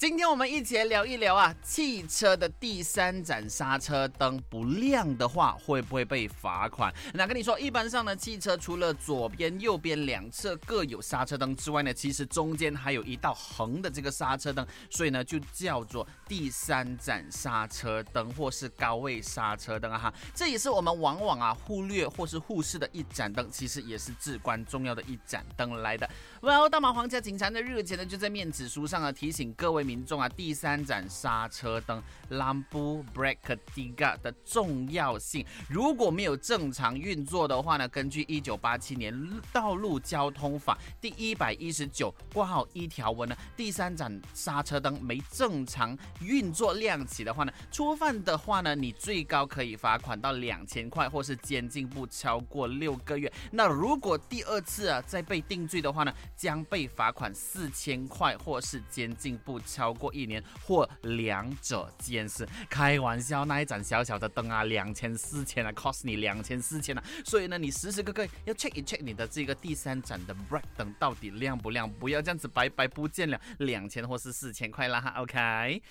今天我们一起来聊一聊啊，汽车的第三盏刹车灯不亮的话，会不会被罚款？那跟你说，一般上呢，汽车除了左边、右边两侧各有刹车灯之外呢，其实中间还有一道横的这个刹车灯，所以呢，就叫做第三盏刹车灯或是高位刹车灯啊哈。这也是我们往往啊忽略或是忽视的一盏灯，其实也是至关重要的一盏灯来的。Well，大马皇家警察的日前呢，就在面子书上啊提醒各位。民众啊，第三盏刹车灯 （lampu brake tiga） 的重要性，如果没有正常运作的话呢，根据一九八七年道路交通法第一百一十九挂号一条文呢，第三盏刹车灯没正常运作亮起的话呢，触犯的话呢，你最高可以罚款到两千块，或是监禁不超过六个月。那如果第二次啊再被定罪的话呢，将被罚款四千块，或是监禁不超。超过一年或两者兼是，开玩笑，那一盏小小的灯啊，两千四千啊，cost 你两千四千啊，所以呢，你时时刻刻要 check 一 check 你的这个第三盏的 bright 灯到底亮不亮，不要这样子白白不见了两千或是四千块啦哈，OK。